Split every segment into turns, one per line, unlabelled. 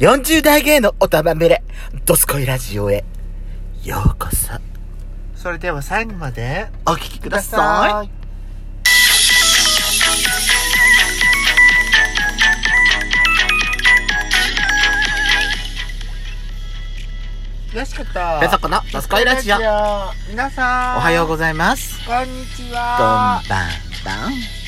40代芸のおたまめれ、ドスコイラジオへ、ようこそ、
それでは最後まで
お聞きください。
よしこと
ペソコのドスコイラジオ。お
皆さん
はようございます。
こんにち
こん
は
ばんばん。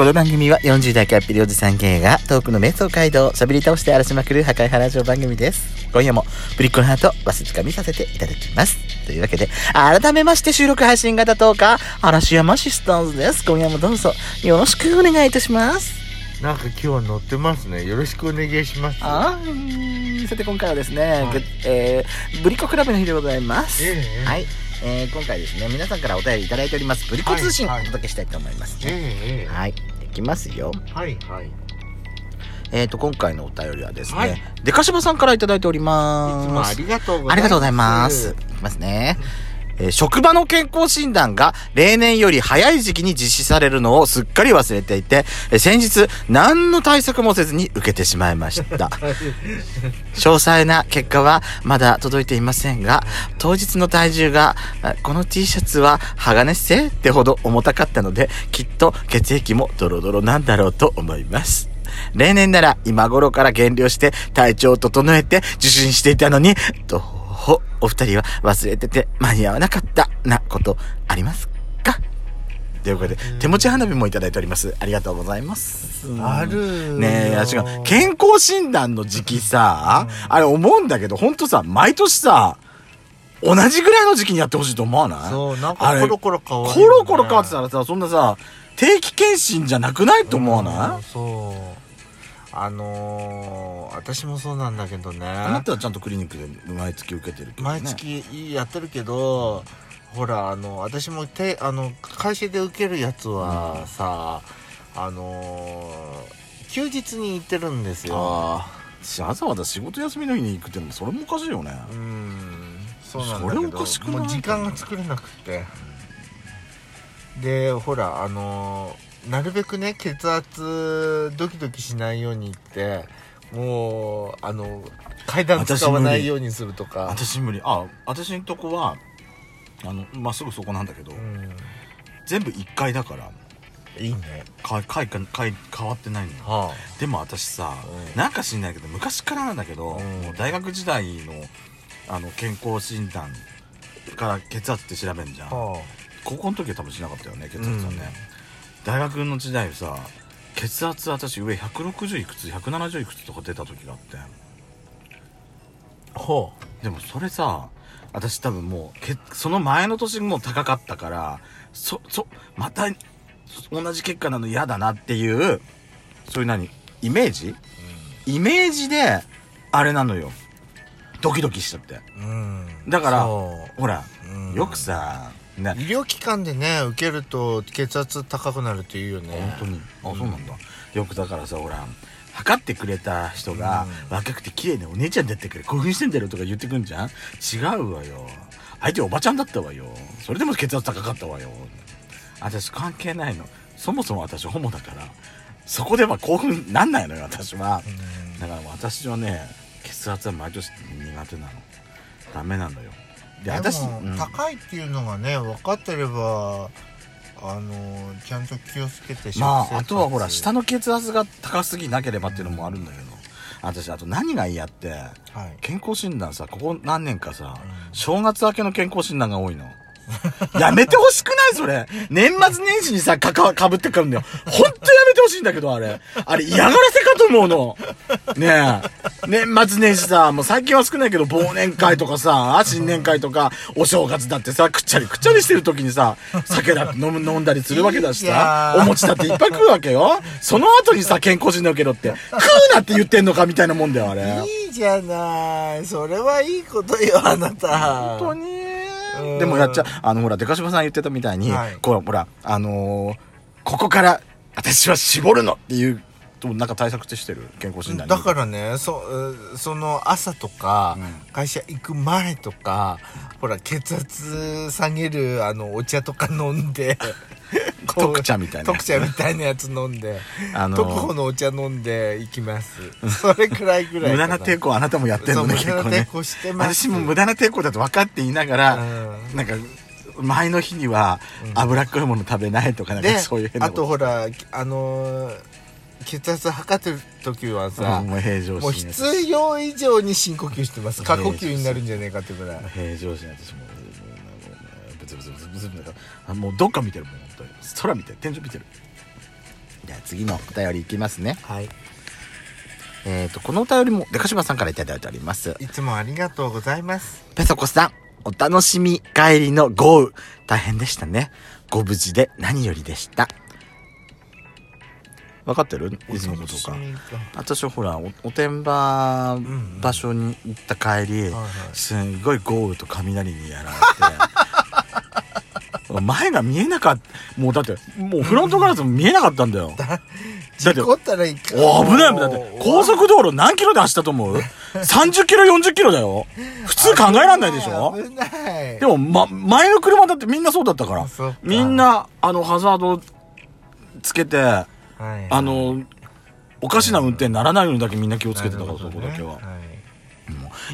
この番組は40代キャッピリおじさん芸がトークの瞑想街道を喋り倒して荒らしまくる破壊原城番組です。今夜もプリッコのハートわしづかみさせていただきます。というわけで、改めまして収録配信型10日、嵐山シスターズです。今夜もどうぞよろしくお願いいたします。
なんか今日は乗ってますねよろしくお願いします
あーさて今回はですね、
はい
ぐえーブリコクラブの日でございます。
ええ
はい。えー今回ですね、皆さんからお便りいただいております、ブリコ通信
はいはい
お届けしたいと思います
え
ね。
えええ
はい。いきますよ。
はいはい
えっ、と、今回のお便りはですね、
はい
デカシバさんからいただいており
い
ます。
つもありがとうございます
ありがとうございます。いきますね。えー職場の健康診断が例年より早い時期に実施されるのをすっかり忘れていて、えー先日何の対策もせずに受けてしまいました。詳細な結果はまだ届いていませんが、当日の体重が、あこの T シャツは鋼製ってほど重たかったので、きっと血液もドロドロなんだろうと思います。例年なら今頃から減量して体調を整えて受診していたのに、どうお二人は忘れてて間に合わなかったなことありますか？ということで、手持ち花火もいただいております。ありがとうございます。
ある。
ねえ、違う。健康診断の時期さ、あれ思うんだけど、ほんとさ、毎年さ、同じぐらいの時期にやってほしいと思わない？
そうなんかコロコロ変わる
コロコロ変わってたらさ、そんなさ、定期検診じゃなくないと思わない、
うんそうあのー、私もそうなんだけどね
あなたはちゃんとクリニックで毎月受けてるけどね。
毎月やってるけどほらあの私もてあの会社で受けるやつはさ、あのー休日に行ってるんですよ。
わざわざ仕事休みの日に行くってそれもおかしいよね。
うんそうなんだ
それおかしくない？
時間が作れなくってでほらあのーなるべくね血圧ドキドキしないようにってもうあの階段使わないようにするとか。
私無理。あ、私のとこは、あの、まあ、すぐそこなんだけど、
うん。
全部1階だから、
いいね。
か階か階変わってないのよ。
は
でも私さ、
うん。
なんか知んないけど、昔からなんだけど、
うん。
もう大学時代の、あの、健康診断から血圧って調べんじゃん。
あ。は
高校の時は多分しなかったよね、血圧はね。
うん
大学の時代さ、血圧私上160いくつ、170いくつとか出た時があって。
あほ
でもそれさ、私多分もう、けその前の年も高かったから、そ、そ、また、同じ結果なの嫌だなっていう、そういう何イメージ？イメージで、あれなのよ。ドキドキしちゃって。
ううん
だから
そ
ほら、
ううん
よくさ、ね、
医療機関でね受けると血圧高くなるっていうよね
本当に。あ、そうなんだ。よくだからさ、ほら、測ってくれた人が、
うん
若くて綺麗なお姉ちゃんだってくれ、興奮してんだよとか言ってくんじゃん？違うわよ。相手おばちゃんだったわよ。それでも血圧高かったわよ。私関係ないの。そもそも私ホモだから、そこでは興奮なんないのよ、私は。
うん
だから私はね、血圧は毎年苦手なの。ダメなのよ。で、
で
私、
も、
うん。
高いっていうのがね分かってればあのちゃんと気をつけて
まあ、あとはほら、下の血圧が高すぎなければっていうのもあるんだけど、私、あと何が嫌って、
はい。
健康診断さ、ここ何年かさ、
うん。
正月明けの健康診断が多いの。やめてほしくないそれ。年末年始にさ、かか、かぶってくるんだよ。ほんとやめてほしいんだけど、あれ。あれ、嫌がらせかと思うの。ねえ。年末年始さ、もう最近は少ないけど、忘年会とかさ、新年会とか、お正月だってさ、くっちゃりくっちゃりしてる時にさ、酒だって飲む、飲んだりするわけだしさ、
ー
お餅だっていっぱい食うわけよ。その後にさ、健康診断受けろって、食うなって言ってんのかみたいなもんだよ、あれ。
いいじゃないそれはいいことよあなた
本当に
うん
でもやっちゃあのほらデカシバさん言ってたみたいに、
はい。
こうほらあのーここから私は絞るのっていうとなんか対策ってしてる？健康診断に。
だからねそうその朝とか、
うん。
会社行く前とかほら血圧下げるあのお茶とか飲んで
特茶みたいな
特茶みたいなやつ飲んで
あの
特保のお茶飲んんで行きます。それくらいぐらい
無駄な抵抗あなたもやってんのね結構ね。私も無駄な抵抗だと分かっていながら、
うん。
なんか前の日には
うん。
脂っこいもの食べないとかなんか
で
そういう変な
あとほらあのー血圧測ってる時はさ、
うんもう平常心
もう必要以上に深呼吸してます。過呼吸になるんじゃねえかってぐらい。
平常心私ももうブツブツブツブツブツあもうどっか見てるもん本当に。空見てる天井見てる。じゃあ次のお便りいきますね。
はい。
えっ、とこのお便りもでかしばさんからいただいております。
いつもありがとうございます。
ペソコさんお楽しみ帰りの豪雨。大変でしたね。ご無事で何よりでした。分かってる？いつのことか。私はほらおおてんば
ん。
場所に行った帰り、
はいはい。
すんごい豪雨と雷にやられて前が見えなかったもうだってもうフロントガラスも見えなかったんだよ。だって
ったらいか
お危ない危ない。だって高速道路何キロで走ったと思う ?30 キロ40キロだよ。普通考えらんないでしょ？
危ない。
でも、ま、前の車だってみんなそうだったから。みんなあのハザードつけて
はい。
あのおかしな運転にならないようにだけみんな気をつけてたから、そこだけは。
い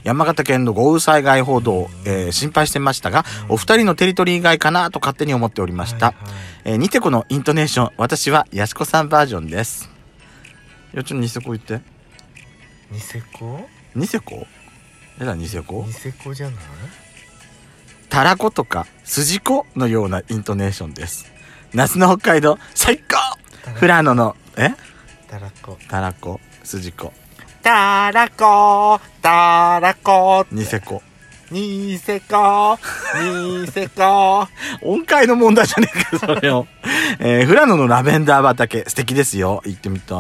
山形県の豪雨災害報道、えー心配してましたが、お二人のテリトリー外かなと勝手に思っておりました。えーニテコのイントネーション、私はヤシコさんバージョンです。いや、ちょっとニセコ言って。
ニセコ？
ニセコ？えだ、ニセコ？
ニセコじゃない？
タラコとかスジコのようなイントネーションです。夏の北海道、最高！フラノの、え？
たらこ。
タラコ、スジコ、
たらこたらこ
ニセコ。
ニセコニセコ
音階の問題じゃねえかよ、それを。えー、富良野のラベンダー畑、素敵ですよ。行ってみたい。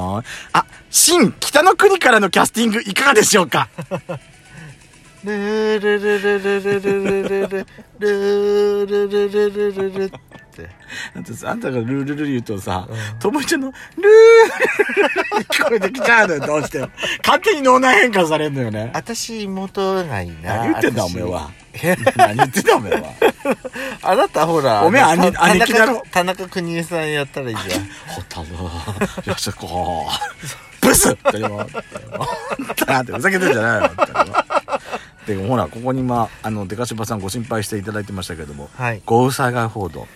あ、新北の国からのキャスティングいかがでしょうか？
ルルルルルルルルルルルルルルルルルルって
あとさあんたがルールル言うとさ
うん、
ともいちゃんのルールル聞こえてきちゃうのよ、どうしても。勝手に脳内変換されるのよね。
私妹がいいな
何言ってんだ、お
私
めえは。何言ってんだ、おめえは。
あなたほら
おめえ兄
た
兄貴だろ
田中邦衛さんやったらいいじゃん
ほたる、よしこブスって言うの。だってふざけてんじゃないよ。でもほら、ここにまあ、あの、デカシバさんご心配していただいてましたけども、
はい
豪雨災害報道。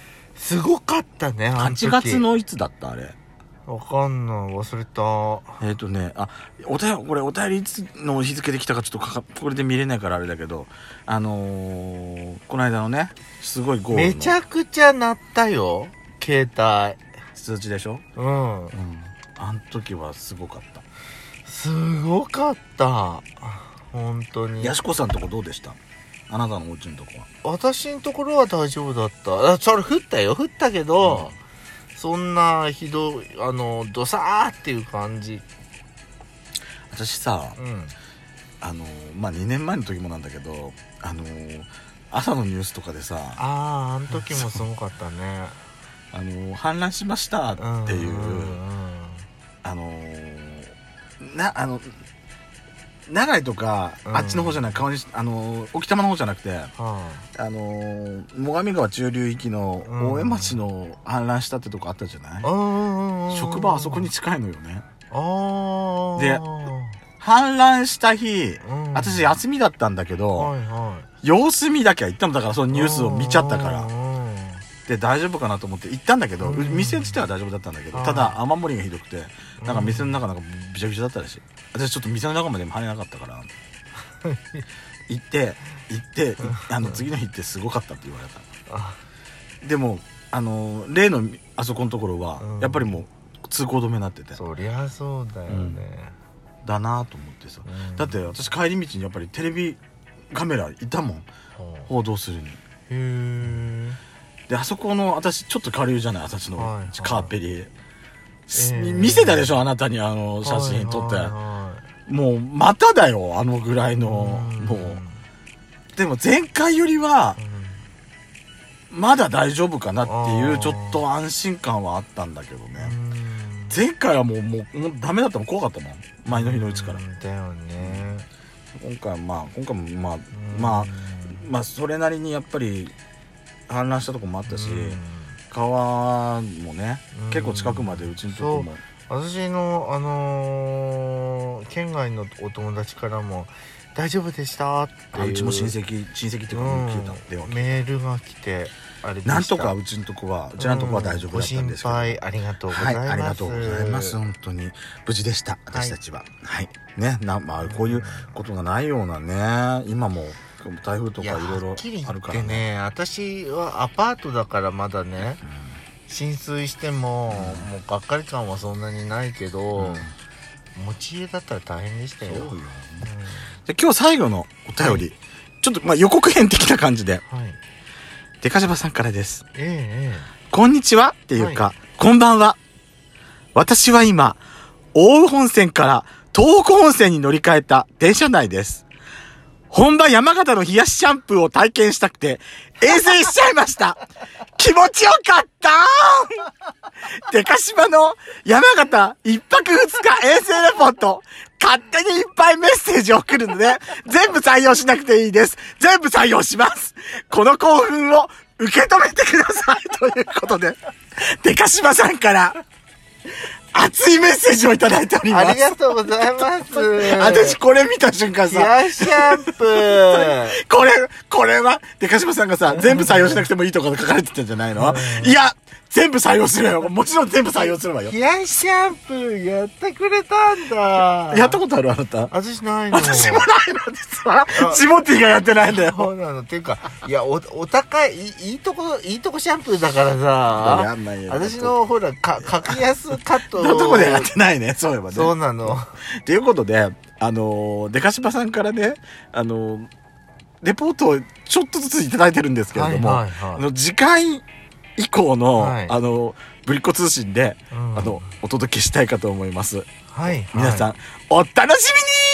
すごかったねあの時。
8月のいつだったあれ？
わかんない忘れた。
えっ、とね、あ、お便り、これお便りいつの日付で来たかちょっとかか、これで見れないからあれだけど、あのー、この間のね、すごい豪雨の。
めちゃくちゃ鳴ったよ携帯。
数値でしょ？
うん。
うん。あの時はすごかった。
すごかった本当に。
やしこさんとこどうでした？あなたのお家のとこは。
私のところは大丈夫だった。あそれ降ったよ。降ったけど、そんなひどいあのドサーっていう感じ。
私さ、
うん。
あのまあ2年前の時もなんだけどあの朝のニュースとかでさ
あああの時もすごかったね。
あの氾濫しましたっていう、
んんん。
あのなあの長井とか、
うん。
あっちの方じゃない川西あの沖多摩の方じゃなくて
は
あの最上川中流域の
うん。
大江町の氾濫したってとこあったじゃない、職場あそこに近いのよね。で氾濫した日、
うん。
私休みだったんだけど、
はいはい。
様子見だけは行ったの。だからそのニュースを見ちゃったから
うんうん
で大丈夫かなと思って行ったんだけど、
うん。
店自体は大丈夫だったんだけどただ雨漏りがひどくてなんか店の中なんかびちゃびちゃだったらしい。私ちょっと店の中までも入れなかったから 行って行っていあの次の日ってすごかったって言われ
あ。
たでもあの例のあそこのところは、
うん。
やっぱりもう通行止めになってて。
そりゃそうだよね、
だなと思ってさ、
うん。
だって私帰り道にやっぱりテレビカメラいたもん。報道するに。
へえ
であそこの私ちょっと下流じゃない？私の、
はいはい。
カーペリ、す
えー
見せたでしょ？あなたにあの写真撮って、
はいは
もうまただよあのぐらい
い
の
はい
もう。でも前回よりは
うん。
まだ大丈夫かなっていうちょっと安心感はあったんだけどね。
うん。
前回はもうもうもうダメだったもん怖かったもん。前の日のうちから。
うん。だよね。
今回はまあ今回もまあ
うん。
まあまあそれなりにやっぱり氾濫したとこもあったし、
うん。
川もね
うん。
結構近くまでうちのとこも。
私のあのー県外のお友達からも「大丈夫でした?」っていう。
あうちも親戚親戚っていうか
うん
聞いた。電話聞い
メールが来てあれ
なんとかうちのとこはうちのとこは大丈夫だったんですけど、
ご心配ありがとうござ
はいい、
ます、
ありがとうございます。本当に無事でした。私たちは。はい。ね、な、まあ、こういうことがないようなね、今も台風とかいろいろあるから
てね。私はアパートだからまだね浸水しても、もうがっかり感はそんなにないけど、
うん。
持ち家だったら大変でしたよ、
そうよ。
うん。
で今日最後のお便り、ちょっとまあ予告編的な感じで、
はい。
デカジャバさんからです。
ええ
こんにちは。っていうか、こんばんは。私は今、大羽本線から東北本線に乗り換えた電車内です。本場山形の冷やしシャンプーを体験したくて、衛星しちゃいました。気持ちよかったデカシバの山形一泊二日衛星レポート、勝手にいっぱいメッセージを送るので、全部採用しなくていいです。全部採用します。この興奮を受け止めてください。ということで、デカシバさんから、熱いメッセージをいただいております。
ありがとうございます。
私これ見た瞬間
冷
さ、
やしシャンプー。
これ、これは、でかしばさんがさ、全部採用しなくてもいいとか書かれてたんじゃないの？いや、全部採用するよ。もちろん全部採用するわよ。
冷やしシャンプーやってくれたんだ
やったことあるあなた？
私ないの
私もないの実は。ジモティがやってないんだよ。
そうなのっていうかいやおお高いいいいとこいいとこシャンプーだからさ
やんないよ
私のほらか格安カット
どこでやってないね、そういえばね。
そうなの
ということで、あのー、デカシバさんからね、あのー、レポートをちょっとずついただいてるんですけれども、
はいはいはい
あの、次回以降の、
はい。
あの、ぶりっ子通信で、
うん。
あの、お届けしたいかと思います。
はい、はい、
皆さん、お楽しみに